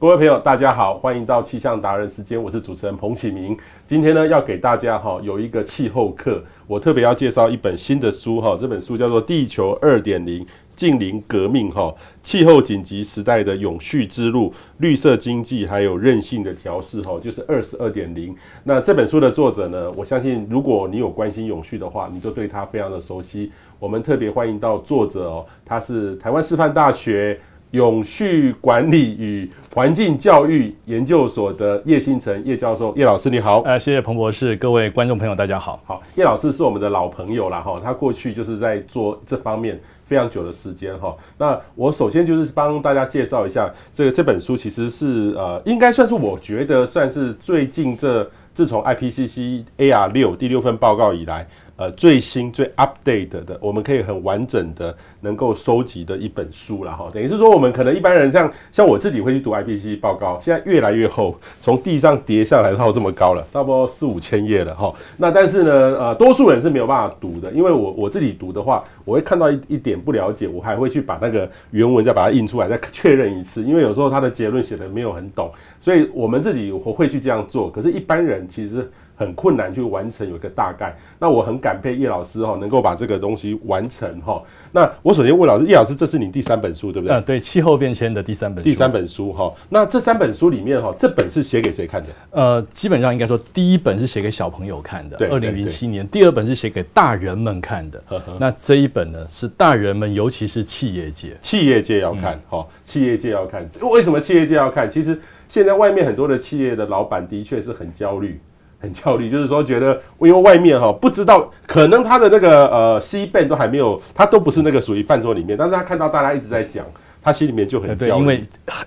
各位朋友，大家好，欢迎到气象达人时间，我是主持人彭启明。今天呢，要给大家哈有一个气候课，我特别要介绍一本新的书哈，这本书叫做《地球二点零近零革命》哈，气候紧急时代的永续之路，绿色经济还有韧性的调试哈，就是二十二点零。那这本书的作者呢，我相信如果你有关心永续的话，你就对他非常的熟悉。我们特别欢迎到作者哦，他是台湾师范大学。永续管理与环境教育研究所的叶新成叶教授，叶老师你好。呃，谢谢彭博士，各位观众朋友大家好。好，叶老师是我们的老朋友了哈，他过去就是在做这方面非常久的时间哈。那我首先就是帮大家介绍一下这个这本书，其实是呃，应该算是我觉得算是最近这自从 IPCC AR 六第六份报告以来。呃，最新最 update 的，我们可以很完整的能够收集的一本书了哈。等于是说，我们可能一般人像像我自己会去读 IPCC 报告，现在越来越厚，从地上叠下来到这么高了，差不多四五千页了哈。那但是呢，呃，多数人是没有办法读的，因为我我自己读的话，我会看到一一点不了解，我还会去把那个原文再把它印出来，再确认一次，因为有时候他的结论写的没有很懂，所以我们自己我会去这样做。可是，一般人其实。很困难去完成，有一个大概。那我很感佩叶老师哈，能够把这个东西完成哈。那我首先问老师，叶老师，这是你第三本书对不对？嗯，对，气候变迁的第三本书。第三本书哈。那这三本书里面哈，这本是写给谁看的？呃，基本上应该说，第一本是写给小朋友看的，对，二零零七年。第二本是写给大人们看的。呵呵，那这一本呢，是大人们，尤其是企业界，企业界要看哈，企业界要看。为什么企业界要看？其实现在外面很多的企业的老板的确是很焦虑。很焦虑，就是说觉得，因为外面哈不知道，可能他的那个呃 C band 都还没有，他都不是那个属于饭桌里面，但是他看到大家一直在讲，他心里面就很焦虑，因为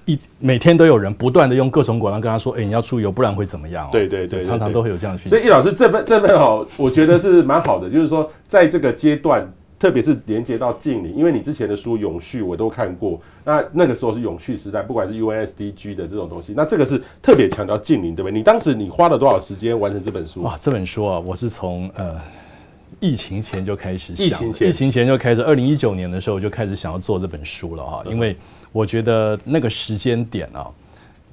一每天都有人不断的用各种广告跟他说，哎、欸，你要出游，不然会怎么样、喔？对对对，对，常常都会有这样的讯息。所以易老师这份这份哈，我觉得是蛮好的，就是说在这个阶段。特别是连接到近邻，因为你之前的书《永续》我都看过，那那个时候是永续时代，不管是 UNSDG 的这种东西，那这个是特别强调近邻，对不对？你当时你花了多少时间完成这本书？哇，这本书啊，我是从呃疫情前就开始想，疫情前，疫情前就开始，二零一九年的时候就开始想要做这本书了哈，因为我觉得那个时间点啊。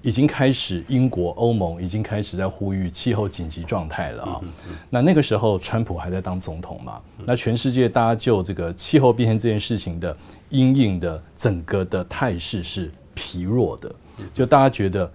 已经开始，英国、欧盟已经开始在呼吁气候紧急状态了啊。那那个时候，川普还在当总统嘛？那全世界大家就这个气候变迁这件事情的阴影的整个的态势是疲弱的，就大家觉得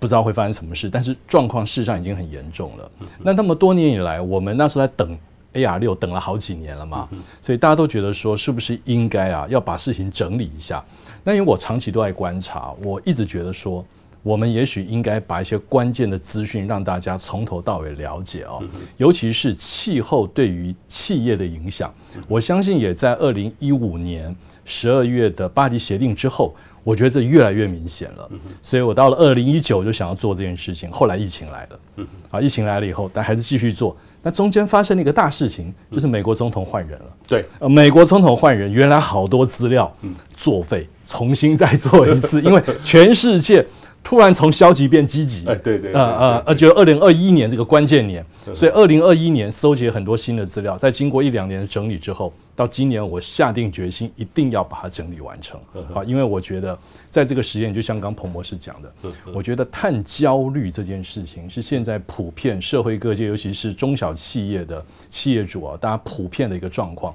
不知道会发生什么事，但是状况事实上已经很严重了。那那么多年以来，我们那时候在等 AR 六，等了好几年了嘛，所以大家都觉得说，是不是应该啊要把事情整理一下？那因为我长期都在观察，我一直觉得说。我们也许应该把一些关键的资讯让大家从头到尾了解哦，尤其是气候对于企业的影响。我相信也在二零一五年十二月的巴黎协定之后，我觉得这越来越明显了。所以我到了二零一九就想要做这件事情，后来疫情来了，啊，疫情来了以后，但还是继续做。那中间发生了一个大事情，就是美国总统换人了。对，呃，美国总统换人，原来好多资料作废，重新再做一次，因为全世界。突然从消极变积极，哎，对对，呃呃呃，就二零二一年这个关键年，所以二零二一年搜集了很多新的资料，在经过一两年的整理之后，到今年我下定决心一定要把它整理完成，好，因为我觉得在这个实验，就像刚彭博士讲的，我觉得碳焦虑这件事情是现在普遍社会各界，尤其是中小企业的企业主啊，大家普遍的一个状况。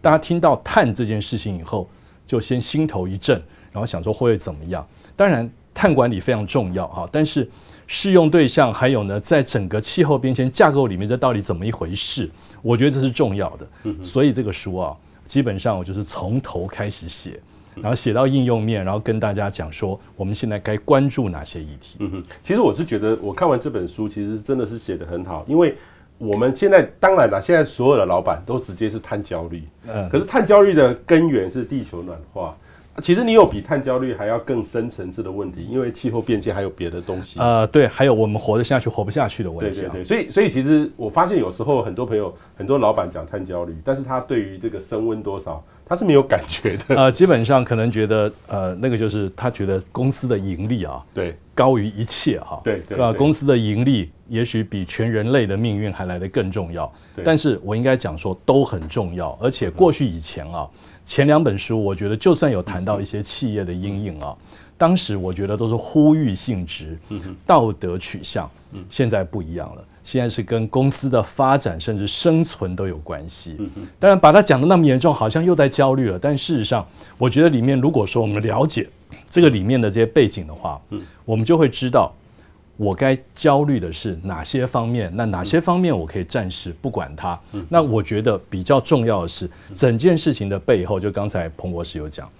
大家听到碳这件事情以后，就先心头一震，然后想说会怎么样？当然。碳管理非常重要哈，但是适用对象还有呢，在整个气候变迁架构里面，这到底怎么一回事？我觉得这是重要的。所以这个书啊，基本上我就是从头开始写，然后写到应用面，然后跟大家讲说，我们现在该关注哪些议题。嗯哼，其实我是觉得，我看完这本书，其实真的是写得很好，因为我们现在当然了，现在所有的老板都直接是碳焦虑，嗯，可是碳焦虑的根源是地球暖化。其实你有比碳焦虑还要更深层次的问题，因为气候变迁还有别的东西。呃，对，还有我们活得下去、活不下去的问题。对对对，所以所以其实我发现有时候很多朋友、很多老板讲碳焦虑，但是他对于这个升温多少，他是没有感觉的。呃，基本上可能觉得，呃，那个就是他觉得公司的盈利啊，对，高于一切哈。对对，吧？公司的盈利也许比全人类的命运还来得更重要。但是我应该讲说都很重要，而且过去以前啊。前两本书，我觉得就算有谈到一些企业的阴影啊，当时我觉得都是呼吁性质、道德取向，现在不一样了。现在是跟公司的发展甚至生存都有关系。当然，把它讲的那么严重，好像又在焦虑了。但事实上，我觉得里面如果说我们了解这个里面的这些背景的话，我们就会知道我该焦虑的是哪些方面。那哪些方面我可以暂时不管它？那我觉得比较重要的是，整件事情的背后，就刚才彭博士有讲，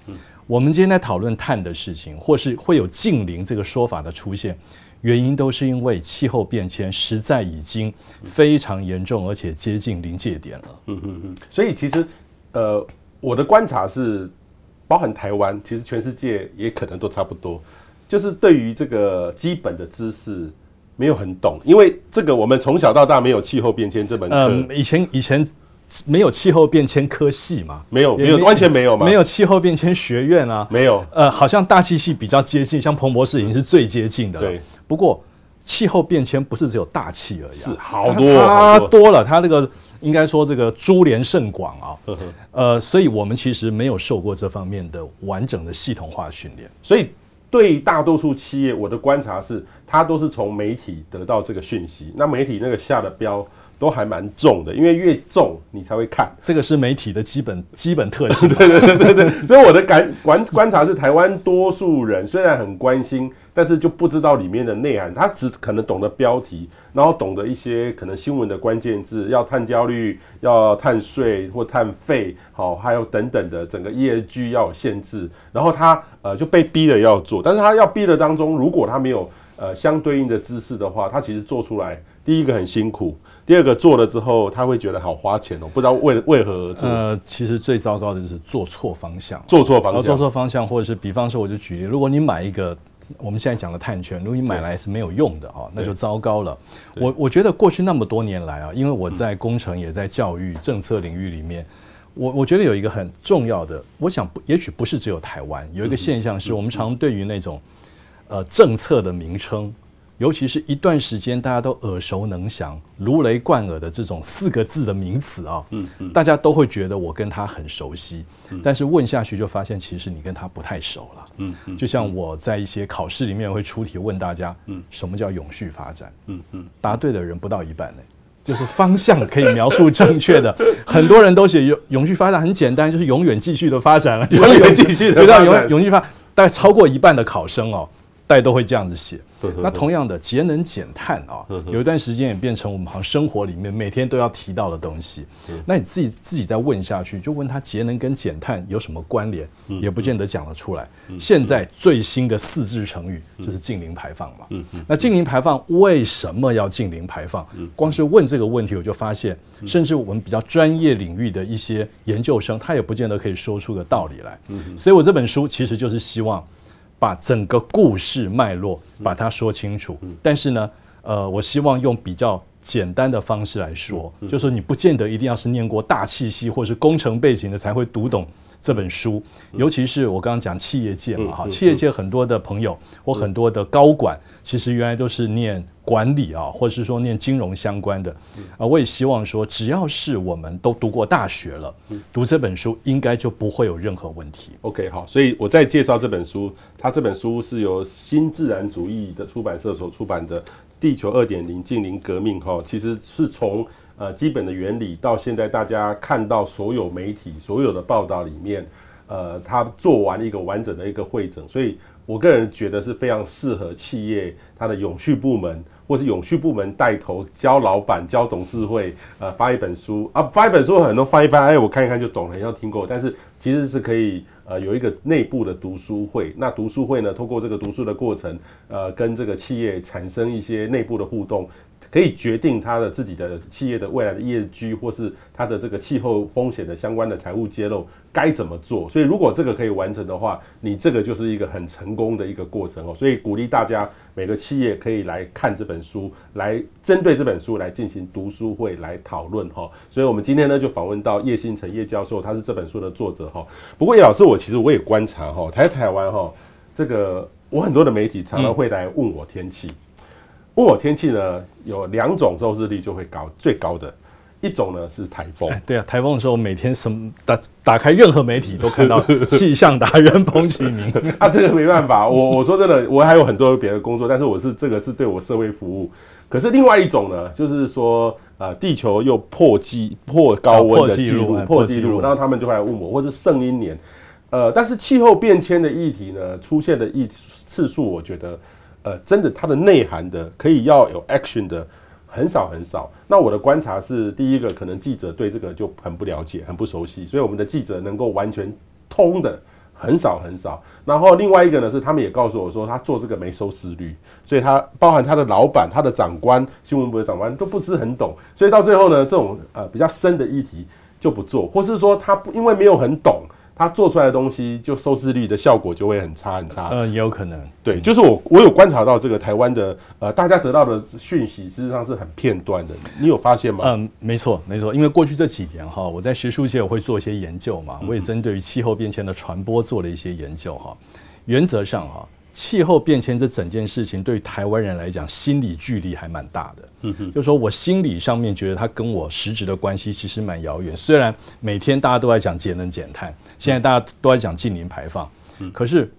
我们今天在讨论碳的事情，或是会有近邻这个说法的出现。原因都是因为气候变迁实在已经非常严重，而且接近临界点了。嗯嗯嗯。所以其实，呃，我的观察是，包含台湾，其实全世界也可能都差不多，就是对于这个基本的知识没有很懂，因为这个我们从小到大没有气候变迁这门课。嗯，以前以前。没有气候变迁科系嘛？没有，没有，完全没有嘛？没有气候变迁学院啊？没有。呃，好像大气系比较接近，像彭博士已经是最接近的了。对。不过气候变迁不是只有大气而已，是好多，它多了，它这个应该说这个株连甚广啊。呃，所以我们其实没有受过这方面的完整的系统化训练。所以对大多数企业，我的观察是，它都是从媒体得到这个讯息。那媒体那个下的标。都还蛮重的，因为越重你才会看，这个是媒体的基本 基本特性。对对对对对，所以我的感观观察是，台湾多数人虽然很关心，但是就不知道里面的内涵，他只可能懂得标题，然后懂得一些可能新闻的关键字，要碳焦虑，要碳税或碳费，好，还有等等的整个 ESG 要有限制，然后他呃就被逼的要做，但是他要逼的当中，如果他没有呃相对应的知识的话，他其实做出来第一个很辛苦。第二个做了之后，他会觉得好花钱哦，不知道为为何而做。呃，其实最糟糕的就是做错方向，做错方向，做错方向，或者是比方说，我就举例，如果你买一个我们现在讲的碳权，如果你买来是没有用的啊，那就糟糕了。我我觉得过去那么多年来啊，因为我在工程也在教育政策领域里面，我我觉得有一个很重要的，我想不，也许不是只有台湾有一个现象，是我们常对于那种呃政策的名称。尤其是一段时间大家都耳熟能详、如雷贯耳的这种四个字的名词啊，嗯嗯，大家都会觉得我跟他很熟悉，但是问下去就发现其实你跟他不太熟了，嗯嗯，就像我在一些考试里面会出题问大家，嗯，什么叫永续发展？嗯嗯，答对的人不到一半呢，就是方向可以描述正确的，很多人都写永永续发展很简单，就是永远继续的发展了，永远继续的，觉得永永续发大概超过一半的考生哦。大家都会这样子写。那同样的，节能减碳啊，有一段时间也变成我们好像生活里面每天都要提到的东西。那你自己自己再问下去，就问他节能跟减碳有什么关联，也不见得讲得出来。现在最新的四字成语就是近零排放嘛。那近零排放为什么要近零排放？光是问这个问题，我就发现，甚至我们比较专业领域的一些研究生，他也不见得可以说出个道理来。所以我这本书其实就是希望。把整个故事脉络把它说清楚，但是呢，呃，我希望用比较简单的方式来说，就是说你不见得一定要是念过大气系或是工程背景的才会读懂。这本书，尤其是我刚刚讲企业界嘛，哈，企业界很多的朋友或很多的高管，其实原来都是念管理啊，或者是说念金融相关的啊。我也希望说，只要是我们都读过大学了，读这本书应该就不会有任何问题。OK，好，所以我再介绍这本书，它这本书是由新自然主义的出版社所出版的《地球二点零近零革命》哈，其实是从。呃，基本的原理到现在，大家看到所有媒体所有的报道里面，呃，他做完一个完整的一个会诊，所以我个人觉得是非常适合企业它的永续部门，或是永续部门带头教老板、教董事会，呃，发一本书啊，发一本书很多翻一翻，哎，我看一看就懂了，要听过，但是其实是可以。呃，有一个内部的读书会，那读书会呢，通过这个读书的过程，呃，跟这个企业产生一些内部的互动，可以决定他的自己的企业的未来的 ESG 或是他的这个气候风险的相关的财务揭露该怎么做。所以，如果这个可以完成的话，你这个就是一个很成功的一个过程哦。所以，鼓励大家每个企业可以来看这本书，来针对这本书来进行读书会来讨论哈。所以我们今天呢就访问到叶新成叶教授，他是这本书的作者哈。不过叶老师我。其实我也观察哈，台台湾哈，这个我很多的媒体常常会来问我天气，问我天气呢，有两种收视率就会高，最高的一种呢是台风。对啊，台风的时候每天什么打打开任何媒体都看到气象达 人彭启明 啊，这个没办法，我我说真的，我还有很多别的工作，但是我是这个是对我社会服务。可是另外一种呢，就是说呃，地球又破纪破高温的记录，破纪录，然后他们就会来问我，或是圣婴年。呃，但是气候变迁的议题呢，出现的议次数，我觉得，呃，真的它的内涵的可以要有 action 的很少很少。那我的观察是，第一个可能记者对这个就很不了解，很不熟悉，所以我们的记者能够完全通的很少很少。然后另外一个呢是，他们也告诉我说，他做这个没收视率，所以他包含他的老板、他的长官、新闻部的长官都不是很懂，所以到最后呢，这种呃比较深的议题就不做，或是说他不因为没有很懂。他做出来的东西，就收视率的效果就会很差很差。呃，也有可能。对，就是我我有观察到这个台湾的呃，大家得到的讯息，事实上是很片段的。你有发现吗？嗯，没错没错。因为过去这几年哈，我在学术界我会做一些研究嘛，我也针对于气候变迁的传播做了一些研究哈。原则上哈。气候变迁这整件事情，对于台湾人来讲，心理距离还蛮大的。嗯哼，就是说我心理上面觉得它跟我实质的关系其实蛮遥远。虽然每天大家都在讲节能减碳，现在大家都在讲近零排放，可是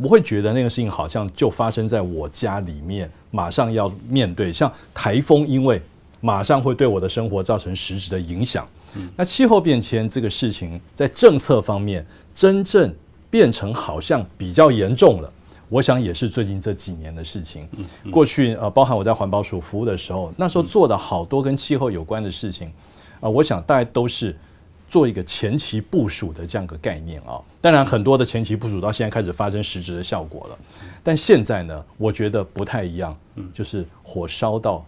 不会觉得那个事情好像就发生在我家里面，马上要面对。像台风，因为马上会对我的生活造成实质的影响。那气候变迁这个事情，在政策方面真正变成好像比较严重了。我想也是最近这几年的事情。过去呃，包含我在环保署服务的时候，那时候做的好多跟气候有关的事情啊，我想大概都是做一个前期部署的这样个概念啊。当然，很多的前期部署到现在开始发生实质的效果了。但现在呢，我觉得不太一样，就是火烧到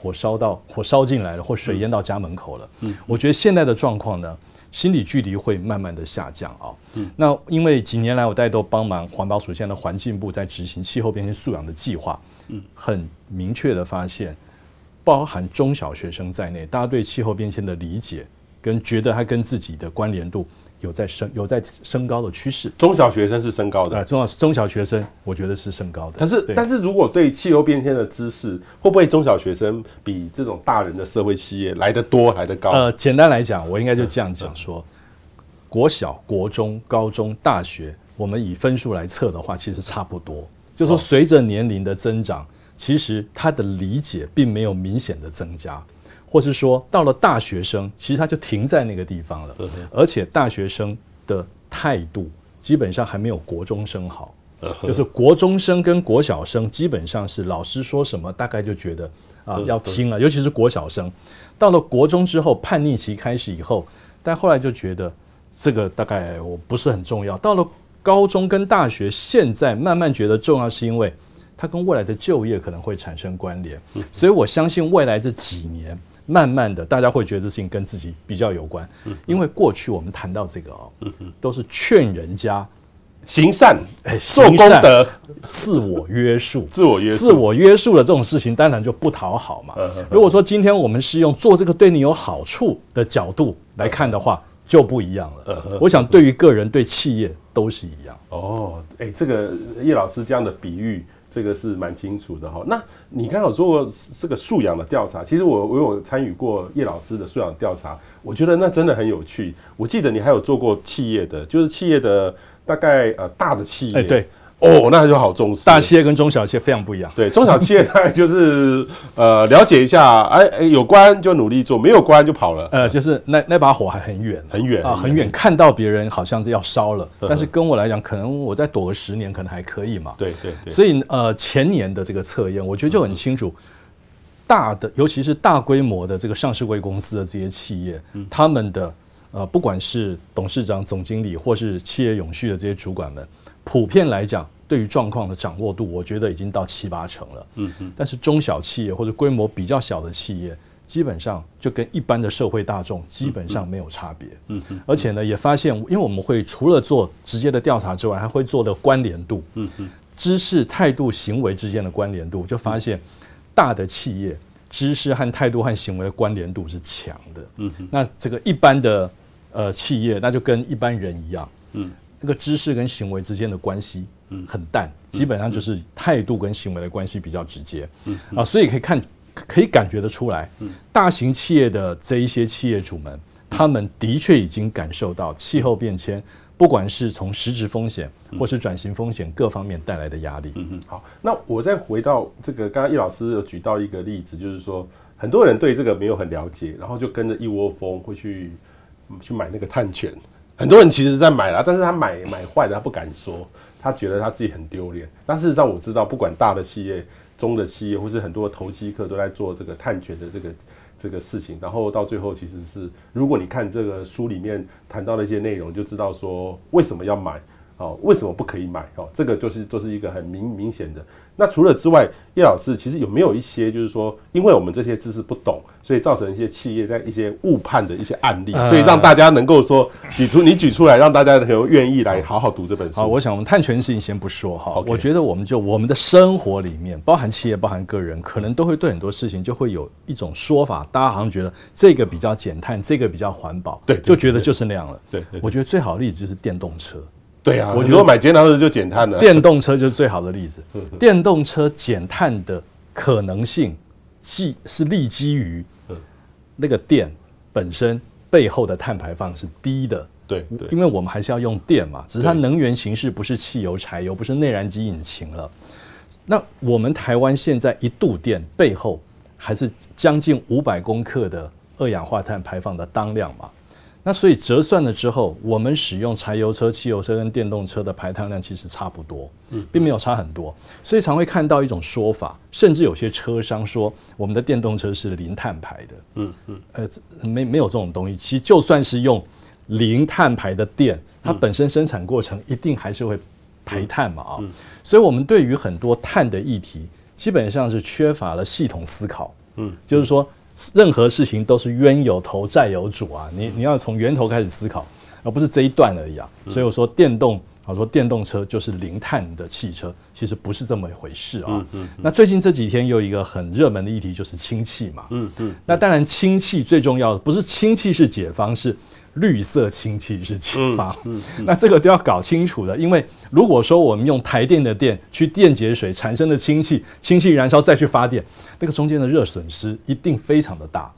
火烧到火烧进来了，或水淹到家门口了。嗯我觉得现在的状况呢。心理距离会慢慢的下降啊。嗯，那因为几年来我大家都帮忙环保署现在的环境部在执行气候变迁素养的计划，嗯，很明确的发现，包含中小学生在内，大家对气候变迁的理解跟觉得它跟自己的关联度。有在升，有在升高的趋势。中小学生是升高的，啊，中小中小学生，我觉得是升高的。但是，但是如果对气候变迁的知识，会不会中小学生比这种大人的社会企业来得多，来得高？呃，简单来讲，我应该就这样讲说：国小、国中、高中、大学，我们以分数来测的话，其实差不多。就说随着年龄的增长，其实他的理解并没有明显的增加。或是说，到了大学生，其实他就停在那个地方了，而且大学生的态度基本上还没有国中生好，就是国中生跟国小生基本上是老师说什么，大概就觉得啊要听了，尤其是国小生，到了国中之后叛逆期开始以后，但后来就觉得这个大概我不是很重要。到了高中跟大学，现在慢慢觉得重要，是因为它跟未来的就业可能会产生关联，所以我相信未来这几年。慢慢的，大家会觉得这事情跟自己比较有关，因为过去我们谈到这个哦，都是劝人家行善，哎，做功德，自我约束，自我约束，自我约束的这种事情，当然就不讨好嘛。如果说今天我们是用做这个对你有好处的角度来看的话，就不一样了。我想对于个人对企业都是一样。哦，哎，这个叶老师这样的比喻。这个是蛮清楚的哈。那你刚好做过这个素养的调查，其实我我有参与过叶老师的素养调查，我觉得那真的很有趣。我记得你还有做过企业的，就是企业的大概呃大的企业，欸、对。哦，那就好重视。大企业跟中小企业非常不一样。对，中小企业大概就是呃 了解一下，哎哎，有关就努力做，没有关就跑了。呃，就是那那把火还很远，很远啊，很远。看到别人好像是要烧了，但是跟我来讲，可能我再躲个十年，可能还可以嘛。对对对。所以呃，前年的这个测验，我觉得就很清楚，大的尤其是大规模的这个上市柜公司的这些企业，他们的呃，不管是董事长、总经理，或是企业永续的这些主管们。普遍来讲，对于状况的掌握度，我觉得已经到七八成了。嗯嗯。但是中小企业或者规模比较小的企业，基本上就跟一般的社会大众基本上没有差别。嗯嗯。而且呢，也发现，因为我们会除了做直接的调查之外，还会做的关联度。嗯嗯。知识、态度、行为之间的关联度，就发现大的企业知识和态度和行为的关联度是强的。嗯嗯。那这个一般的呃企业，那就跟一般人一样。嗯。那个知识跟行为之间的关系，嗯。很淡，基本上就是态度跟行为的关系比较直接，嗯。啊，所以可以看可以感觉得出来，大型企业的这一些企业主们，他们的确已经感受到气候变迁，不管是从实质风险或是转型风险各方面带来的压力。嗯嗯，好，那我再回到这个，刚刚叶老师有举到一个例子，就是说很多人对这个没有很了解，然后就跟着一窝蜂会去去买那个碳权。很多人其实在买了，但是他买买坏的他不敢说，他觉得他自己很丢脸。但事实上我知道，不管大的企业。中的企业或是很多投机客都在做这个探权的这个这个事情，然后到最后其实是，如果你看这个书里面谈到的一些内容，就知道说为什么要买。哦，为什么不可以买？哦，这个就是就是一个很明明显的。那除了之外，叶老师其实有没有一些就是说，因为我们这些知识不懂，所以造成一些企业在一些误判的一些案例，所以让大家能够说举出你举出来，让大家能够愿意来好好读这本书。好，我想我们碳权事情先不说哈，我觉得我们就我们的生活里面，包含企业、包含个人，可能都会对很多事情就会有一种说法，大家好像觉得这个比较减碳，这个比较环保，对，就觉得就是那样了。对，我觉得最好的例子就是电动车。对啊，我觉得买节能车就减碳了。电动车就是最好的例子。电动车减碳的可能性，既是立基于那个电本身背后的碳排放是低的。对，因为我们还是要用电嘛，只是它能源形式不是汽油、柴油，不是内燃机引擎了。那我们台湾现在一度电背后还是将近五百公克的二氧化碳排放的当量嘛。那所以折算了之后，我们使用柴油车、汽油车跟电动车的排碳量其实差不多，并没有差很多。所以常会看到一种说法，甚至有些车商说我们的电动车是零碳排的。嗯嗯，呃，没没有这种东西。其实就算是用零碳排的电，它本身生产过程一定还是会排碳嘛啊。所以我们对于很多碳的议题，基本上是缺乏了系统思考。嗯，就是说。任何事情都是冤有头债有主啊！你你要从源头开始思考，而不是这一段而已啊！所以我说电动，我说电动车就是零碳的汽车，其实不是这么一回事啊。那最近这几天又有一个很热门的议题就是氢气嘛。嗯嗯。那当然氢气最重要的不是氢气是解方，是。绿色氢气是解方，那这个都要搞清楚的。因为如果说我们用台电的电去电解水产生的氢气，氢气燃烧再去发电，那个中间的热损失一定非常的大。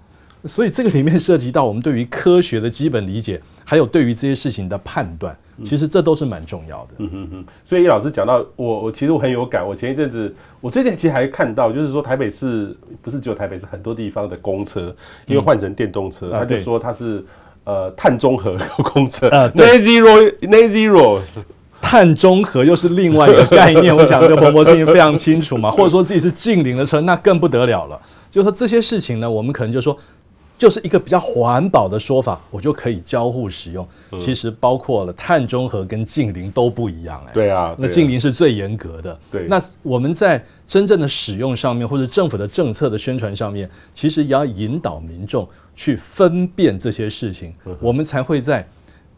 所以这个里面涉及到我们对于科学的基本理解，还有对于这些事情的判断，其实这都是蛮重要的。嗯嗯嗯。所以叶老师讲到我，我其实我很有感。我前一阵子，我最近其实还看到，就是说台北市不是只有台北市，很多地方的公车因为换成电动车，他就说它是。呃，碳中和公车，呃，Net Zero，Net Zero，碳中和又是另外一个概念。我想这个彭博士非常清楚嘛，或者说自己是近邻的车，那更不得了了。就是说这些事情呢，我们可能就说。就是一个比较环保的说法，我就可以交互使用。其实包括了碳中和跟近邻都不一样哎。对啊，那近邻是最严格的。对，那我们在真正的使用上面，或者政府的政策的宣传上面，其实也要引导民众去分辨这些事情，我们才会在。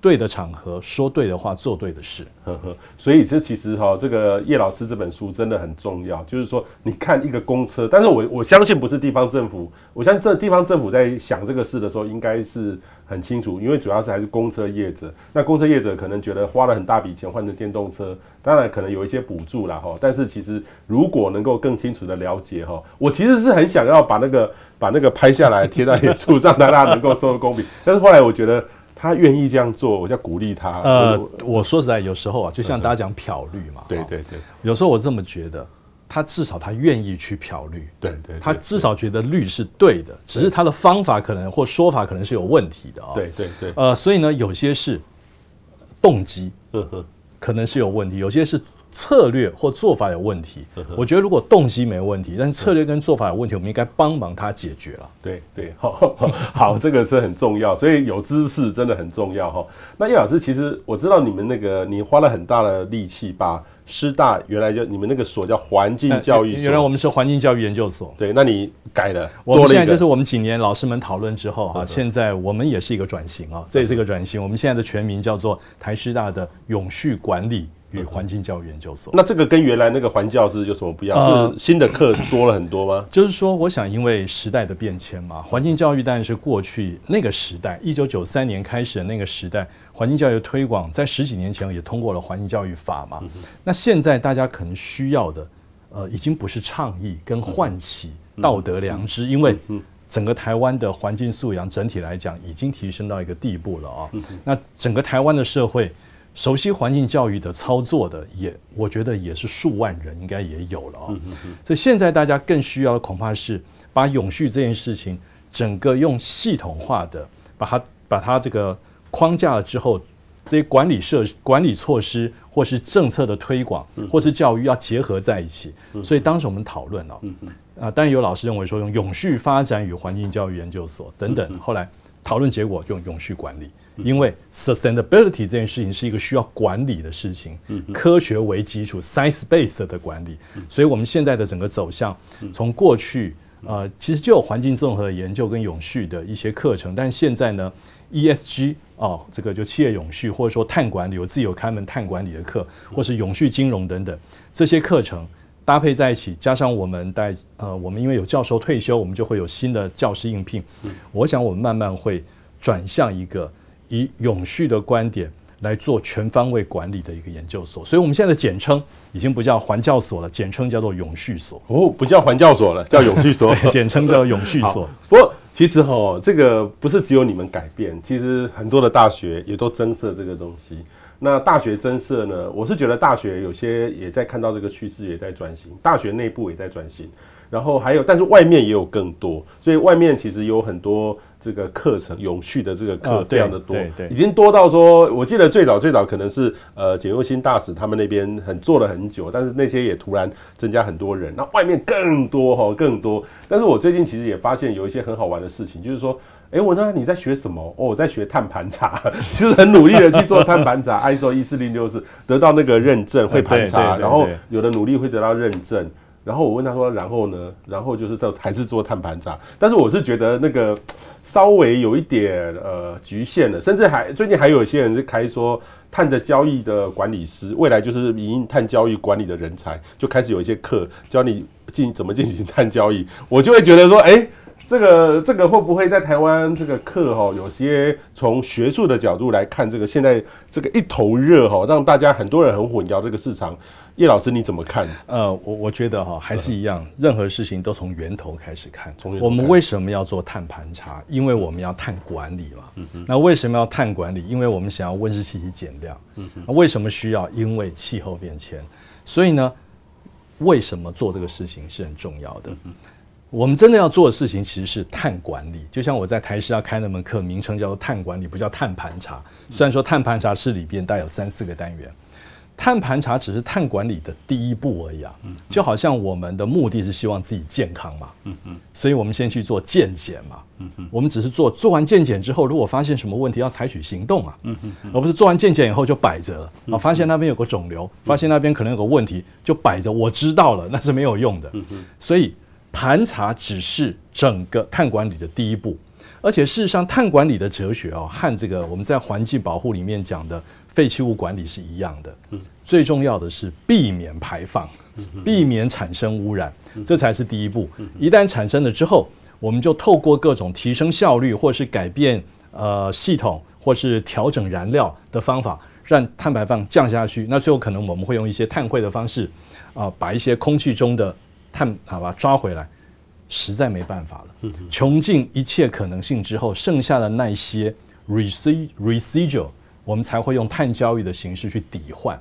对的场合说对的话，做对的事。呵呵，所以这其实哈，这个叶老师这本书真的很重要。就是说，你看一个公车，但是我我相信不是地方政府，我相信这地方政府在想这个事的时候，应该是很清楚，因为主要是还是公车业者。那公车业者可能觉得花了很大笔钱换成电动车，当然可能有一些补助啦哈。但是其实如果能够更清楚的了解哈，我其实是很想要把那个把那个拍下来贴在脸书上，让大家能够收公平。但是后来我觉得。他愿意这样做，我就鼓励他。呃，我说实在，有时候啊，就像大家讲漂绿嘛，对对对，有时候我这么觉得，他至少他愿意去漂绿，对对，他至少觉得绿是对的，只是他的方法可能或说法可能是有问题的啊。对对对，呃，所以呢，有些是动机，可能是有问题，有些是。策略或做法有问题，我觉得如果动机没问题，但是策略跟做法有问题，我们应该帮忙他解决了。对对，好，好，这个是很重要，所以有知识真的很重要哈。那叶老师，其实我知道你们那个你花了很大的力气，把师大原来就你们那个所叫环境教育所，原来我们是环境教育研究所。对，那你改了，我们现在就是我们几年老师们讨论之后啊，现在我们也是一个转型啊，这也是一个转型。我们现在的全名叫做台师大的永续管理与环境教育研究所，那这个跟原来那个环教是有什么不一样？是新的课多了很多吗？就是说，我想因为时代的变迁嘛，环境教育当然是过去那个时代，一九九三年开始的那个时代，环境教育推广在十几年前也通过了环境教育法嘛。那现在大家可能需要的，呃，已经不是倡议跟唤起道德良知，因为整个台湾的环境素养整体来讲已经提升到一个地步了啊。那整个台湾的社会熟悉环境教育的操作的也，我觉得也是数万人应该也有了啊。所以现在大家更需要的恐怕是把永续这件事情整个用系统化的把它把它这个框架了之后。这些管理设管理措施，或是政策的推广，或是教育要结合在一起。所以当时我们讨论哦，啊，当然有老师认为说用永续发展与环境教育研究所等等。后来讨论结果用永续管理，因为 sustainability 这件事情是一个需要管理的事情，科学为基础，science-based 的管理。所以我们现在的整个走向，从过去呃其实就有环境综合的研究跟永续的一些课程，但现在呢 ESG。哦，这个就企业永续，或者说碳管理，我自己有开门碳管理的课，或是永续金融等等这些课程搭配在一起，加上我们带呃，我们因为有教授退休，我们就会有新的教师应聘。我想我们慢慢会转向一个以永续的观点来做全方位管理的一个研究所，所以我们现在的简称已经不叫环教所了，简称叫做永续所。哦，不叫环教所了，叫永续所，简称叫永续所。不过。其实哈，这个不是只有你们改变，其实很多的大学也都增设这个东西。那大学增设呢，我是觉得大学有些也在看到这个趋势，也在转型，大学内部也在转型。然后还有，但是外面也有更多，所以外面其实有很多这个课程，永续的这个课非常的多，已经多到说，我记得最早最早可能是呃简又新大使他们那边很做了很久，但是那些也突然增加很多人，那外面更多哈更多。但是我最近其实也发现有一些很好玩的事情，就是说，哎，我说你在学什么？哦，我在学碳盘查，其 实很努力的去做碳盘查，ISO 一四零六四得到那个认证会盘查，然后有的努力会得到认证。然后我问他说：“然后呢？然后就是这还是做碳盘查，但是我是觉得那个稍微有一点呃局限了，甚至还最近还有一些人是开说碳的交易的管理师，未来就是以碳交易管理的人才，就开始有一些课教你进怎么进行碳交易，我就会觉得说，哎。”这个这个会不会在台湾这个课哈，有些从学术的角度来看，这个现在这个一头热哈，让大家很多人很混淆这个市场。叶老师你怎么看？呃，我我觉得哈还是一样，任何事情都从源头开始看。从我们为什么要做碳盘查？因为我们要碳管理嘛。那为什么要碳管理？因为我们想要温室气体减量。那为什么需要？因为气候变迁。所以呢，为什么做这个事情是很重要的？嗯。我们真的要做的事情其实是碳管理，就像我在台师要开那门课，名称叫做碳管理，不叫碳盘查。虽然说碳盘查是里边带有三四个单元，碳盘查只是碳管理的第一步而已啊。就好像我们的目的是希望自己健康嘛，所以我们先去做健检嘛。我们只是做做完健检之后，如果发现什么问题，要采取行动啊，而不是做完健检以后就摆着了啊。发现那边有个肿瘤，发现那边可能有个问题，就摆着，我知道了，那是没有用的。所以。盘查只是整个碳管理的第一步，而且事实上，碳管理的哲学哦，和这个我们在环境保护里面讲的废弃物管理是一样的。嗯最重要的是避免排放，避免产生污染，这才是第一步。一旦产生了之后，我们就透过各种提升效率，或是改变呃系统，或是调整燃料的方法，让碳排放降下去。那最后可能我们会用一些碳汇的方式啊，把一些空气中的碳好吧，抓回来，实在没办法了。穷尽一切可能性之后，剩下的那些 residual，我们才会用碳交易的形式去抵换。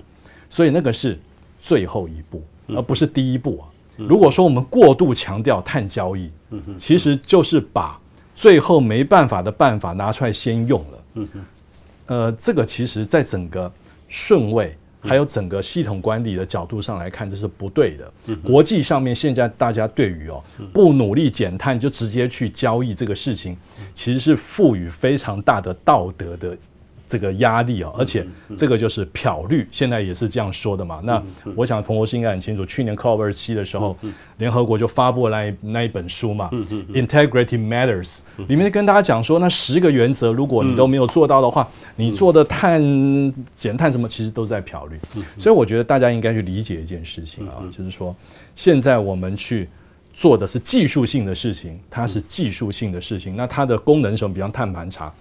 所以那个是最后一步，而不是第一步啊。如果说我们过度强调碳交易，其实就是把最后没办法的办法拿出来先用了。呃，这个其实在整个顺位。还有整个系统管理的角度上来看，这是不对的。国际上面现在大家对于哦不努力减碳就直接去交易这个事情，其实是赋予非常大的道德的。这个压力啊，而且这个就是漂绿，现在也是这样说的嘛。那我想彭博士应该很清楚，去年 COP 二七的时候，联合国就发布了那一那一本书嘛，Integrity Matters，里面跟大家讲说，那十个原则，如果你都没有做到的话，你做的碳减碳什么，其实都在漂绿。所以我觉得大家应该去理解一件事情啊，就是说，现在我们去做的是技术性的事情，它是技术性的事情，那它的功能是什么？比方碳盘查。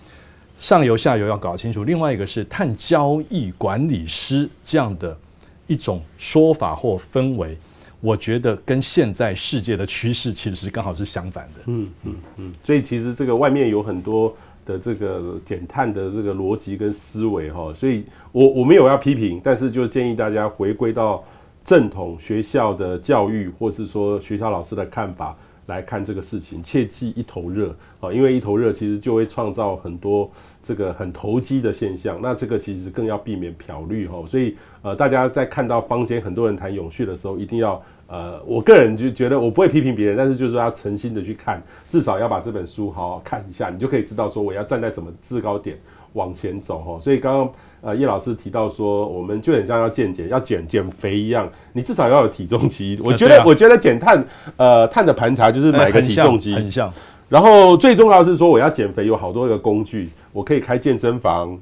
上游下游要搞清楚，另外一个是碳交易管理师这样的一种说法或氛围，我觉得跟现在世界的趋势其实刚好是相反的。嗯嗯嗯，所以其实这个外面有很多的这个减碳的这个逻辑跟思维哈，所以我我没有要批评，但是就建议大家回归到正统学校的教育，或是说学校老师的看法。来看这个事情，切忌一头热啊！因为一头热，其实就会创造很多这个很投机的现象。那这个其实更要避免漂绿哈。所以呃，大家在看到坊间很多人谈永续的时候，一定要呃，我个人就觉得我不会批评别人，但是就是要诚心的去看，至少要把这本书好好看一下，你就可以知道说我要站在什么制高点往前走哈。所以刚刚。呃，叶老师提到说，我们就很像要健减、要减减肥一样，你至少要有体重机。我觉得，啊、我觉得减碳，呃，碳的盘查就是买个体重机，很像。然后最重要的是说，我要减肥有好多个工具，我可以开健身房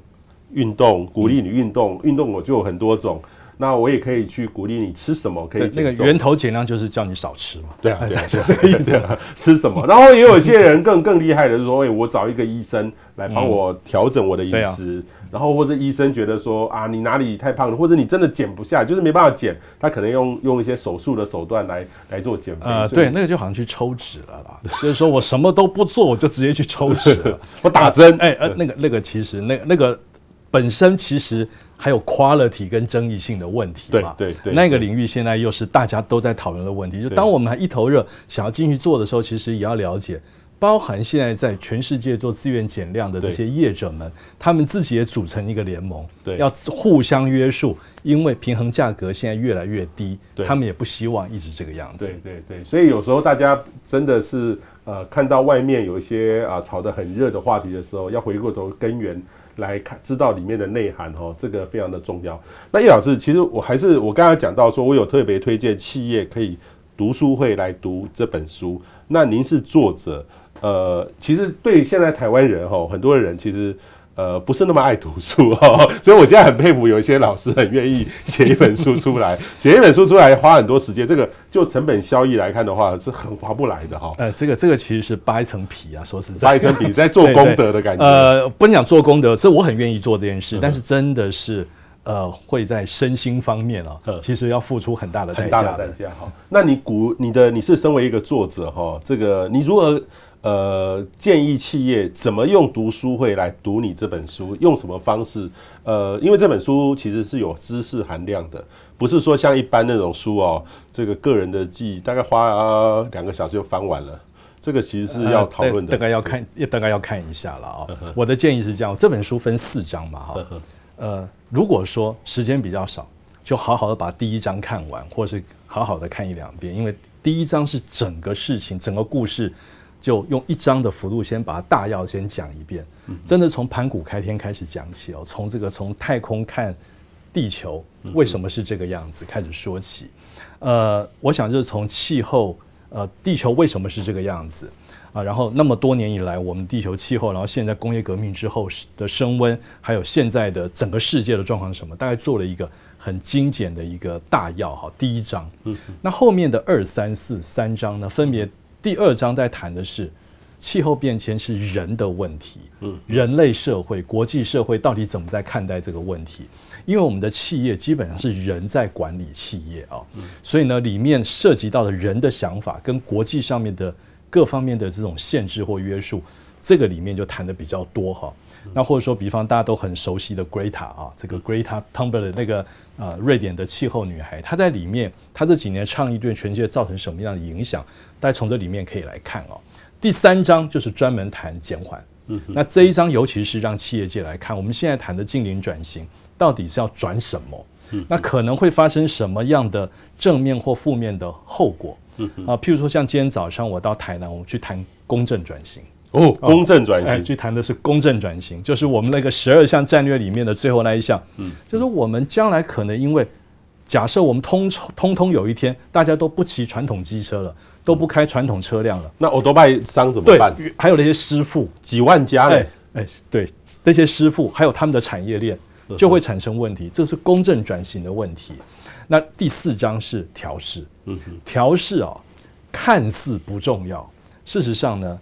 运动，鼓励你运动，运动我就有很多种。那我也可以去鼓励你吃什么，可以那个源头减量就是叫你少吃嘛。对啊，对啊，就这个意思。吃什么？然后也有些人更更厉害的是说，哎，我找一个医生来帮我调整我的饮食，然后或者医生觉得说啊，你哪里太胖了，或者你真的减不下，就是没办法减，他可能用用一些手术的手段来来做减肥。呃，对，那个就好像去抽脂了啦，就是说我什么都不做，我就直接去抽脂了，我打针。哎、呃，呃，那个那个其实那那个本身其实。还有 quality 跟争议性的问题嘛？对对对，那个领域现在又是大家都在讨论的问题。就当我们还一头热想要进去做的时候，其实也要了解，包含现在在全世界做自愿减量的这些业者们，他们自己也组成一个联盟，对，要互相约束，因为平衡价格现在越来越低，他们也不希望一直这个样子。对对对，所以有时候大家真的是呃，看到外面有一些啊炒得很热的话题的时候，要回过头根源。来看，知道里面的内涵哦，这个非常的重要。那叶老师，其实我还是我刚才讲到说，我有特别推荐企业可以读书会来读这本书。那您是作者，呃，其实对现在台湾人哈，很多人其实。呃，不是那么爱读书哦，所以我现在很佩服有一些老师很愿意写一本书出来，写一本书出来花很多时间，这个就成本效益来看的话是很划不来的哈。呃，这个这个其实是扒一层皮啊，说实在，扒一层皮在做功德的感觉。呃，不能讲做功德，是我很愿意做这件事，但是真的是呃会在身心方面啊，其实要付出很大的代价。很大的代价哈。那你鼓你的你是身为一个作者哈，这个你如何？呃，建议企业怎么用读书会来读你这本书？用什么方式？呃，因为这本书其实是有知识含量的，不是说像一般那种书哦，这个个人的记忆大概花两个小时就翻完了。这个其实是要讨论的，大概要看，大概要看一下了啊。我的建议是这样，这本书分四章嘛，哈。呃，如果说时间比较少，就好好的把第一章看完，或是好好的看一两遍，因为第一章是整个事情，整个故事。就用一章的幅度先把它大要先讲一遍，真的从盘古开天开始讲起哦，从这个从太空看地球为什么是这个样子开始说起，呃，我想就是从气候，呃，地球为什么是这个样子啊？然后那么多年以来，我们地球气候，然后现在工业革命之后的升温，还有现在的整个世界的状况是什么？大概做了一个很精简的一个大要哈，第一章，那后面的二三四三章呢，分别。第二章在谈的是气候变迁是人的问题，嗯，人类社会、国际社会到底怎么在看待这个问题？因为我们的企业基本上是人在管理企业啊，所以呢，里面涉及到的人的想法跟国际上面的各方面的这种限制或约束，这个里面就谈的比较多哈。那或者说，比方大家都很熟悉的 Greta 啊，这个 Greta Thunberg 那个呃瑞典的气候女孩，她在里面，她这几年倡议对全世界造成什么样的影响？大家从这里面可以来看哦。第三章就是专门谈减缓，嗯，那这一章尤其是让企业界来看，我们现在谈的近零转型到底是要转什么？嗯，那可能会发生什么样的正面或负面的后果？嗯啊，譬如说像今天早上我到台南，我们去谈公正转型。哦，公正转型，哎，去谈的是公正转型，就是我们那个十二项战略里面的最后那一项，嗯，就是我们将来可能因为假设我们通通通有一天大家都不骑传统机车了，都不开传统车辆了，那欧多拜商怎么办？还有那些师傅。几万家嘞，哎，对，那些师傅还有他们的产业链就会产生问题，这是公正转型的问题。那第四章是调试，嗯，调试啊，看似不重要，事实上呢。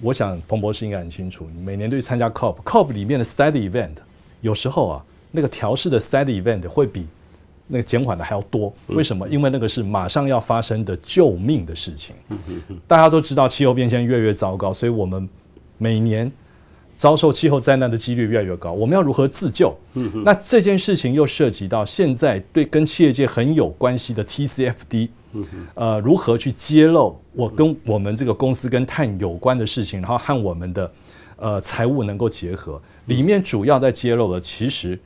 我想彭博士应该很清楚，每年都去参加 COP，COP 里面的 study event，有时候啊，那个调试的 study event 会比那个减缓的还要多。为什么？因为那个是马上要发生的救命的事情。大家都知道气候变迁越来越糟糕，所以我们每年遭受气候灾难的几率越来越高。我们要如何自救？那这件事情又涉及到现在对跟企业界很有关系的 TCFD。呃，如何去揭露我跟我们这个公司跟碳有关的事情，然后和我们的呃财务能够结合？里面主要在揭露的，其实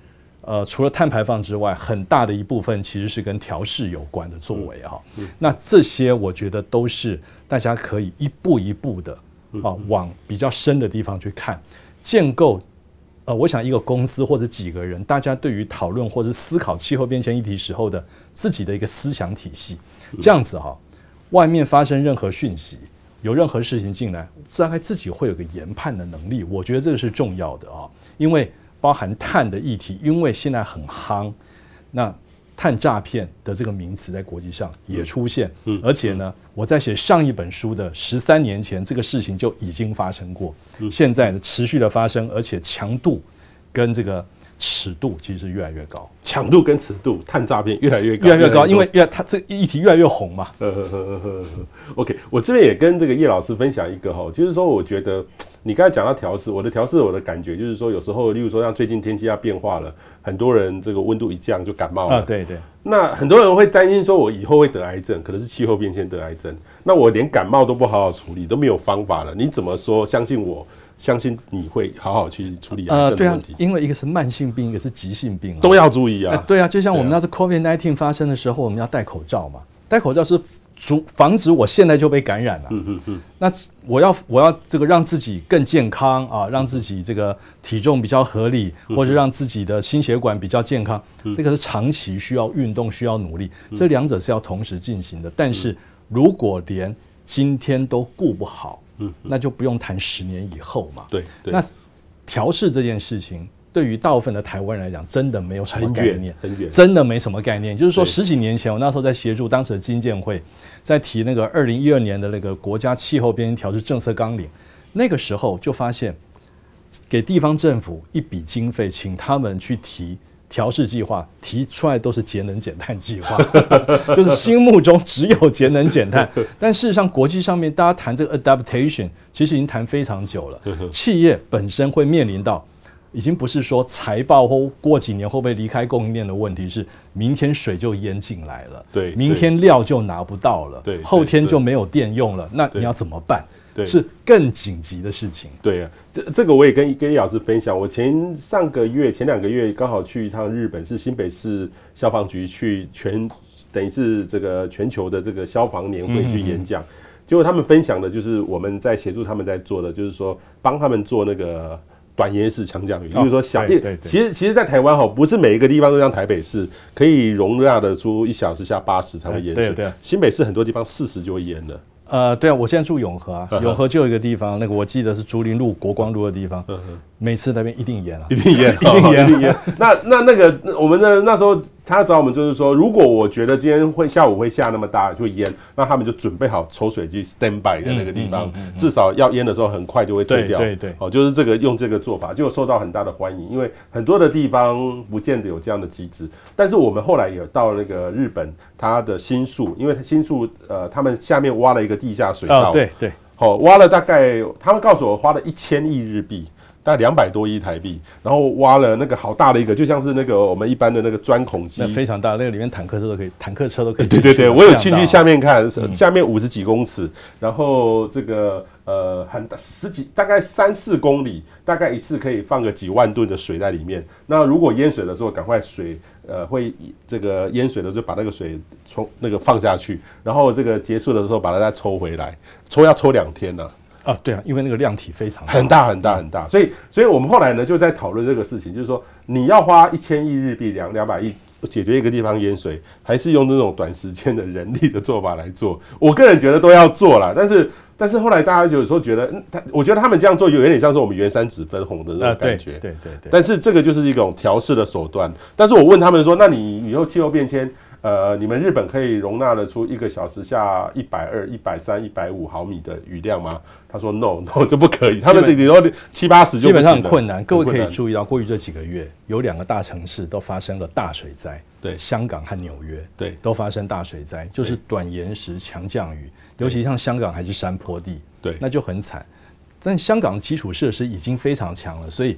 呃除了碳排放之外，很大的一部分其实是跟调试有关的作为哈。那这些我觉得都是大家可以一步一步的啊往比较深的地方去看，建构。呃，我想一个公司或者几个人，大家对于讨论或者思考气候变迁议题时候的自己的一个思想体系，这样子哈，外面发生任何讯息，有任何事情进来，大概自己会有个研判的能力。我觉得这个是重要的啊，因为包含碳的议题，因为现在很夯，那。碳诈骗的这个名词在国际上也出现，嗯而且呢，我在写上一本书的十三年前，这个事情就已经发生过，现在持续的发生，而且强度跟这个尺度其实是越来越高，强度跟尺度，碳诈骗越来越高，越来越高，因为越它这议题越来越红嘛。OK，我这边也跟这个叶老师分享一个哈，就是说我觉得。你刚才讲到调试，我的调试，我的感觉就是说，有时候，例如说，像最近天气要变化了，很多人这个温度一降就感冒了。啊，对对。那很多人会担心说，我以后会得癌症，可能是气候变迁得癌症。那我连感冒都不好好处理，都没有方法了。你怎么说？相信我，相信你会好好去处理癌症的问题。呃，对啊，因为一个是慢性病，一个是急性病，都要注意啊。呃，对啊，就像我们那次 COVID-19 发生的时候，我们要戴口罩嘛，戴口罩是。阻防止我现在就被感染了。嗯嗯嗯。那我要我要这个让自己更健康啊，让自己这个体重比较合理，或者让自己的心血管比较健康，这个是长期需要运动、需要努力，这两者是要同时进行的。但是如果连今天都顾不好，嗯，那就不用谈十年以后嘛。对。那调试这件事情。对于大部分的台湾人来讲，真的没有什么概念，很远，真的没什么概念。就是说，十几年前我那时候在协助当时的经建会，在提那个二零一二年的那个国家气候变迁调试政策纲领，那个时候就发现，给地方政府一笔经费，请他们去提调试计划，提出来都是节能减碳计划，就是心目中只有节能减碳。但事实上，国际上面大家谈这个 adaptation，其实已经谈非常久了。企业本身会面临到。已经不是说财报或过几年会不会离开供应链的问题，是明天水就淹进来了，对，明天料就拿不到了，对，后天就没有电用了，那你要怎么办？对，是更紧急的事情。对啊，这这个我也跟跟叶老师分享，我前上个月前两个月刚好去一趟日本，是新北市消防局去全等于是这个全球的这个消防年会去演讲，嗯嗯嗯，结果他们分享的就是我们在协助他们在做的，就是说帮他们做那个。短延时强降雨，就是说小，其实其实，在台湾哈，不是每一个地方都像台北市可以容纳得出一小时下八十才会淹水。对，新北市很多地方四十就会淹了。呃，对啊，我现在住永和啊，永和就有一个地方，那个我记得是竹林路、国光路的地方，每次那边一定演啊，一定演，一定演，一定演。那那那个我们的那时候。他找我们就是说，如果我觉得今天会下午会下那么大就淹，那他们就准备好抽水机 stand by 的那个地方，至少要淹的时候很快就会退掉。对对，哦，就是这个用这个做法，就受到很大的欢迎，因为很多的地方不见得有这样的机制。但是我们后来也到那个日本，它的新宿，因为新宿呃，他们下面挖了一个地下水道，对对，好，挖了大概他们告诉我花了一千亿日币。大概两百多亿台币，然后挖了那个好大的一个，就像是那个我们一般的那个钻孔机，非常大，那个里面坦克车都可以，坦克车都可以。对对对，我有进去下面看，下面五十几公尺，然后这个呃很大十几，大概三四公里，大概一次可以放个几万吨的水在里面。那如果淹水的时候，赶快水呃会这个淹水的时候把那个水冲那个放下去，然后这个结束的时候把它再抽回来，抽要抽两天呢、啊。啊，对啊，因为那个量体非常大很大很大很大，所以，所以我们后来呢就在讨论这个事情，就是说你要花一千亿日币两两百亿解决一个地方淹水，还是用这种短时间的人力的做法来做？我个人觉得都要做啦，但是，但是后来大家有时候觉得，他我觉得他们这样做有点像是我们原山子分红的那种感觉，对对对。但是这个就是一种调试的手段。但是我问他们说，那你以后气候变迁？呃，你们日本可以容纳得出一个小时下一百二、一百三、一百五毫米的雨量吗？他说 no no 就不可以，他们顶多七八十就基本上很困难。各位可以注意到，过去这几个月有两个大城市都发生了大水灾，对，香港和纽约，对，都发生大水灾，就是短延时强降雨，尤其像香港还是山坡地，对，那就很惨。但香港的基础设施已经非常强了，所以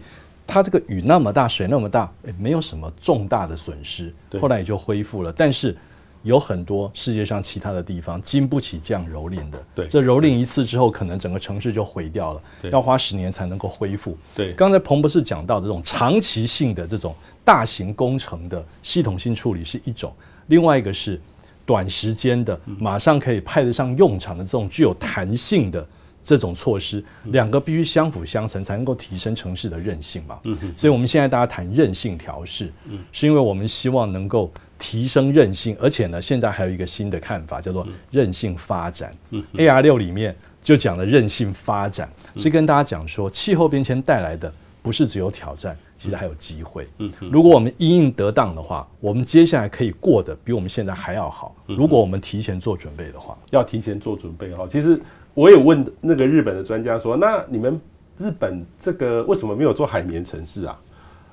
它这个雨那么大，水那么大，诶，没有什么重大的损失，后来也就恢复了。但是有很多世界上其他的地方经不起这样蹂躏的，对，这蹂躏一次之后，可能整个城市就毁掉了，要花十年才能够恢复。对，刚才彭博士讲到的这种长期性的这种大型工程的系统性处理是一种，另外一个是短时间的，马上可以派得上用场的这种具有弹性的。这种措施，两个必须相辅相成，才能够提升城市的韧性嘛。嗯，所以我们现在大家谈韧性调试，嗯，是因为我们希望能够提升韧性，而且呢，现在还有一个新的看法，叫做韧性发展。嗯，AR 六里面就讲了韧性发展，是跟大家讲说，气候变迁带来的不是只有挑战，其实还有机会。嗯，如果我们因应得当的话，我们接下来可以过得比我们现在还要好。如果我们提前做准备的话，要提前做准备哈，其实。我有问那个日本的专家说：“那你们日本这个为什么没有做海绵城市啊？”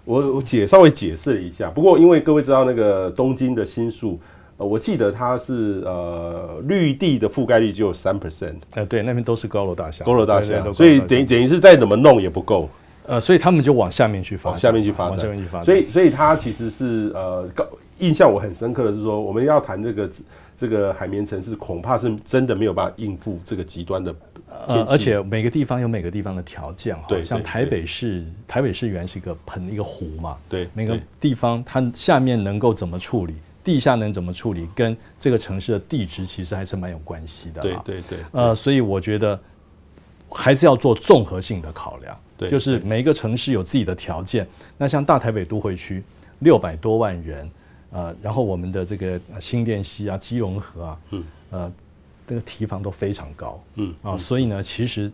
我我解稍微解释了一下。不过因为各位知道那个东京的新宿，呃，我记得它是呃绿地的覆盖率只有三 percent。呃，对，那边都是高楼大厦，高楼大厦，所以等于等于是再怎么弄也不够。呃，所以他们就往下面去发展，往下面去发展，往下面去发展。所以所以他其实是呃高。印象我很深刻的是说，我们要谈这个这个海绵城市，恐怕是真的没有办法应付这个极端的天气。而且每个地方有每个地方的条件哈。对，像台北市，台北市原是一个盆一个湖嘛。对。每个地方它下面能够怎么处理，地下能怎么处理，跟这个城市的地质其实还是蛮有关系的。对对对。呃，所以我觉得还是要做综合性的考量。对。就是每一个城市有自己的条件。那像大台北都会区，六百多万人。呃，然后我们的这个新店溪啊、基隆河啊，嗯，呃，这个提防都非常高，嗯啊，所以呢，其实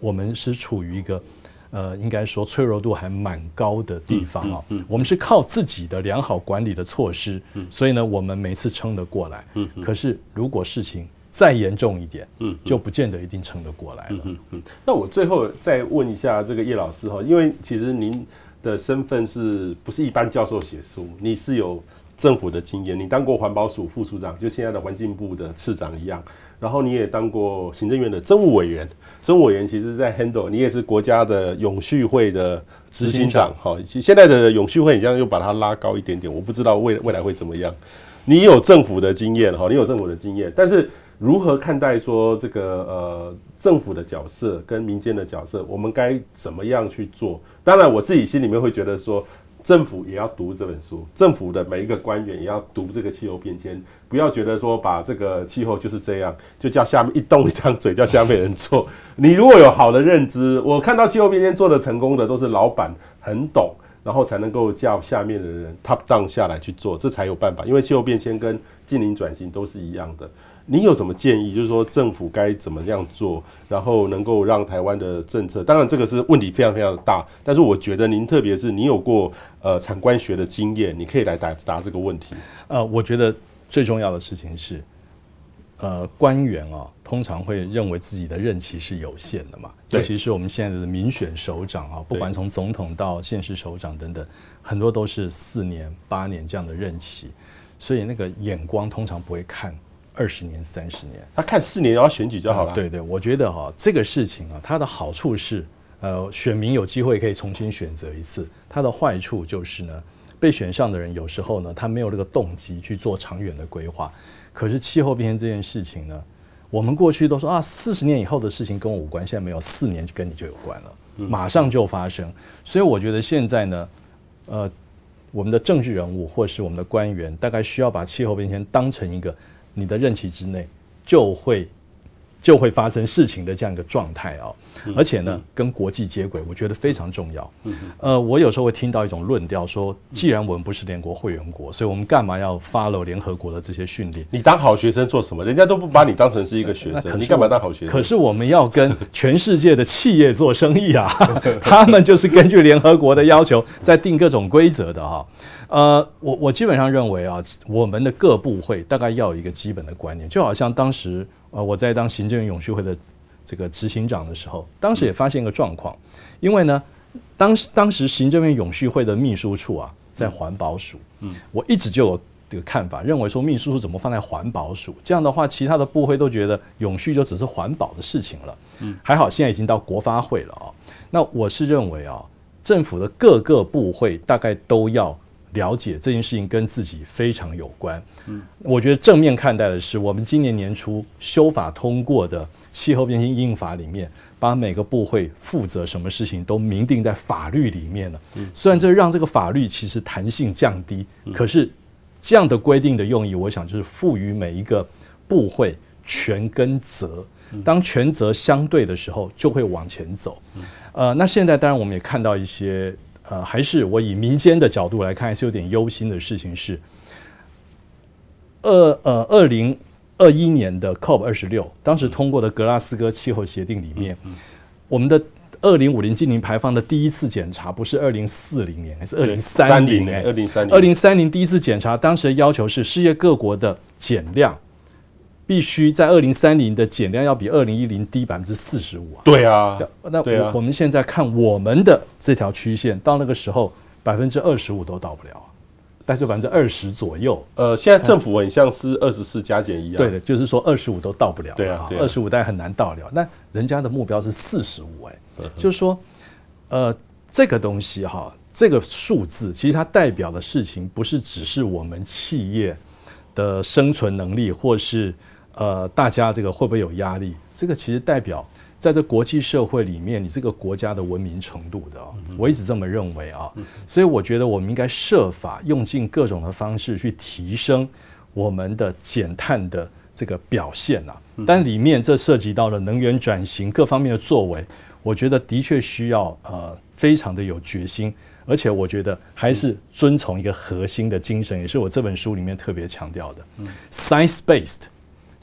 我们是处于一个呃，应该说脆弱度还蛮高的地方啊。嗯，我们是靠自己的良好管理的措施，嗯，所以呢，我们每次撑得过来，嗯，可是如果事情再严重一点，嗯，就不见得一定撑得过来了。嗯嗯。那我最后再问一下这个叶老师哈，因为其实您的身份是不是一般教授写书？你是有。政府的经验，你当过环保署副署长，就现在的环境部的次长一样。然后你也当过行政院的政务委员，政务委员其实在 handle，你也是国家的永续会的执行长。好，现在的永续会，你这样又把它拉高一点点，我不知道未未来会怎么样。你有政府的经验，哈，你有政府的经验，但是如何看待说这个呃政府的角色跟民间的角色，我们该怎么样去做？当然，我自己心里面会觉得说。政府也要读这本书，政府的每一个官员也要读这个气候变迁，不要觉得说把这个气候就是这样，就叫下面一动一张嘴叫下面人做。你如果有好的认知，我看到气候变迁做得成功的都是老板很懂，然后才能够叫下面的人 top down 下来去做，这才有办法。因为气候变迁跟净零转型都是一样的。你有什么建议？就是说政府该怎么样做，然后能够让台湾的政策，当然这个是问题非常非常的大，但是我觉得您特别是你有过呃产官学的经验，你可以来答答这个问题。呃，我觉得最重要的事情是，呃，官员啊、哦、通常会认为自己的任期是有限的嘛，尤其是我们现在的民选首长啊，不管从总统到县市首长等等，很多都是四年、八年这样的任期，所以那个眼光通常不会看。二十年、三十年，他看四年要选举就好了。对对，我觉得哈，这个事情啊，它的好处是，呃，选民有机会可以重新选择一次；它的坏处就是呢，被选上的人有时候呢，他没有这个动机去做长远的规划。可是气候变迁这件事情呢，我们过去都说啊，四十年以后的事情跟我无关，现在没有，四年就跟你就有关了，马上就发生。所以我觉得现在呢，呃，我们的政治人物或是我们的官员，大概需要把气候变迁当成一个。你的任期之内就会就会发生事情的这样一个状态哦。而且呢，跟国际接轨，我觉得非常重要。呃，我有时候会听到一种论调，说既然我们不是联合国会员国，所以我们干嘛要 follow 联合国的这些训练？你当好学生做什么？人家都不把你当成是一个学生，你干嘛当好学生？可是我们要跟全世界的企业做生意啊，他们就是根据联合国的要求在定各种规则的哈。呃，我我基本上认为啊，我们的各部会大概要有一个基本的观念，就好像当时呃我在当行政院永续会的。这个执行长的时候，当时也发现一个状况，因为呢，当时当时行政院永续会的秘书处啊，在环保署，嗯，我一直就有这个看法，认为说秘书处怎么放在环保署？这样的话，其他的部会都觉得永续就只是环保的事情了，嗯，还好现在已经到国发会了啊。那我是认为啊，政府的各个部会大概都要了解这件事情跟自己非常有关，嗯，我觉得正面看待的是，我们今年年初修法通过的。气候变迁应法里面，把每个部会负责什么事情都明定在法律里面了。虽然这让这个法律其实弹性降低，可是这样的规定的用意，我想就是赋予每一个部会权跟责。当权责相对的时候，就会往前走。呃，那现在当然我们也看到一些，呃，还是我以民间的角度来看，还是有点忧心的事情是，二呃二零。二一年的 COP 二十六，当时通过的格拉斯哥气候协定里面，我们的二零五零净零排放的第一次检查不是二零四零年，还是二零三零年？二零三零，二零三零第一次检查，当时的要求是世界各国的减量必须在二零三零的减量要比二零一零低百分之四十五啊！对啊，那我我们现在看我们的这条曲线，到那个时候百分之二十五都到不了。但是百分之二十左右，呃，现在政府很像是二十四加减一样，对的，就是说二十五都到不了，对啊，二十五但很难到了。那人家的目标是四十五，哎，就是说，呃，这个东西哈，这个数字其实它代表的事情不是只是我们企业的生存能力，或是呃大家这个会不会有压力，这个其实代表。在这国际社会里面，你这个国家的文明程度的，我一直这么认为啊。所以我觉得我们应该设法用尽各种的方式去提升我们的减碳的这个表现啊。但里面这涉及到了能源转型各方面的作为，我觉得的确需要呃非常的有决心，而且我觉得还是遵从一个核心的精神，也是我这本书里面特别强调的，science-based，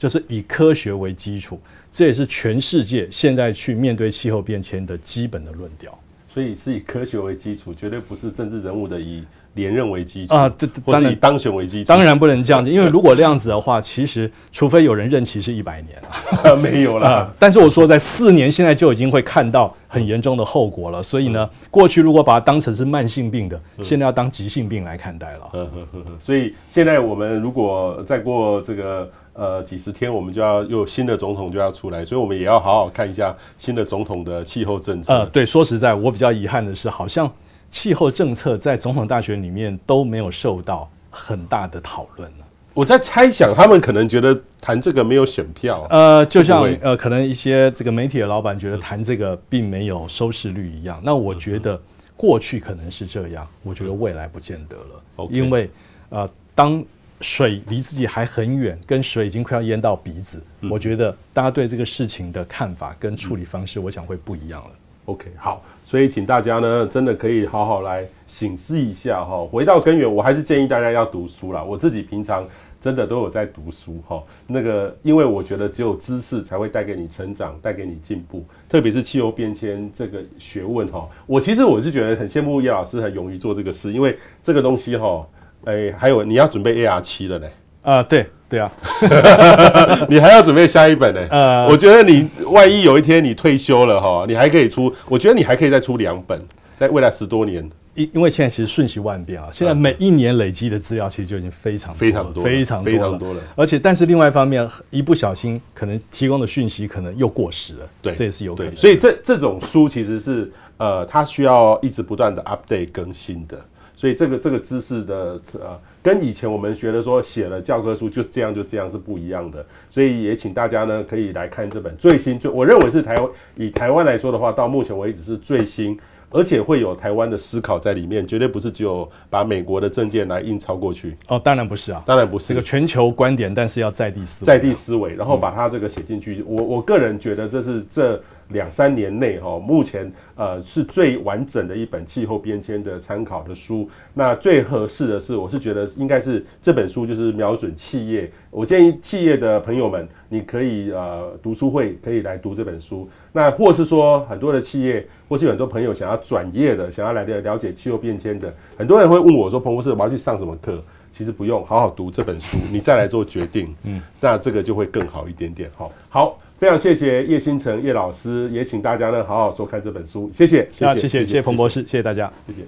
就是以科学为基础。这也是全世界现在去面对气候变迁的基本的论调，所以是以科学为基础，绝对不是政治人物的以连任为基础啊，对，或是以当选为基础。当然不能这样子，因为如果 那样子的话，其实除非有人任期是一百年了，没有了。但是我说在四年，现在就已经会看到很严重的后果了。所以呢，过去如果把它当成是慢性病的，现在要当急性病来看待了。嗯嗯嗯。所以现在我们如果再过这个。呃，几十天我们就要又有新的总统就要出来，所以我们也要好好看一下新的总统的气候政策。呃，对，说实在，我比较遗憾的是，好像气候政策在总统大选里面都没有受到很大的讨论。我在猜想，他们可能觉得谈这个没有选票。呃，就像呃，可能一些这个媒体的老板觉得谈这个并没有收视率一样。那我觉得过去可能是这样，我觉得未来不见得了，因为呃，当。水离自己还很远，跟水已经快要淹到鼻子。我觉得大家对这个事情的看法跟处理方式，我想会不一样了。OK，好，所以请大家呢，真的可以好好来醒思一下哈。回到根源，我还是建议大家要读书啦。我自己平常真的都有在读书哈。那个，因为我觉得只有知识才会带给你成长，带给你进步。特别是气候变迁这个学问哈，我其实我是觉得很羡慕叶老师，很勇于做这个事，因为这个东西哈。哎、欸，还有你要准备 AR 七了呢？啊，对对啊 你还要准备下一本呢？呃，我觉得你万一有一天你退休了哈，你还可以出，我觉得你还可以再出两本，在未来十多年。因因为现在其实瞬息万变啊，现在每一年累积的资料其实就已经非常非常多非常非常多了。而且，但是另外一方面，一不小心可能提供的讯息可能又过时了，对，这也是有可能。所以这这种书其实是呃，它需要一直不断的 update 更新的。所以这个这个知识的呃，跟以前我们学的说写了教科书就是这样就这样是不一样的。所以也请大家呢可以来看这本最新最，我认为是台湾以台湾来说的话，到目前为止是最新而且会有台湾的思考在里面，绝对不是只有把美国的证件来印抄过去。哦，当然不是啊，当然不是这个全球观点，但是要在地思维，在地思维，然后把它这个写进去。嗯、我我个人觉得这是这。两三年内，哈，目前呃是最完整的一本气候变迁的参考的书。那最合适的是，我是觉得应该是这本书，就是瞄准企业。我建议企业的朋友们，你可以呃读书会可以来读这本书。那或是说很多的企业，或是有很多朋友想要转业的，想要来了了解气候变迁的，很多人会问我说：“彭博士，我要去上什么课？”其实不用，好好读这本书，你再来做决定。嗯，那这个就会更好一点点。好，好。非常谢谢叶星辰叶老师，也请大家呢好好收看这本书，谢谢，谢谢，谢谢，谢谢彭博士，谢谢大家，谢谢。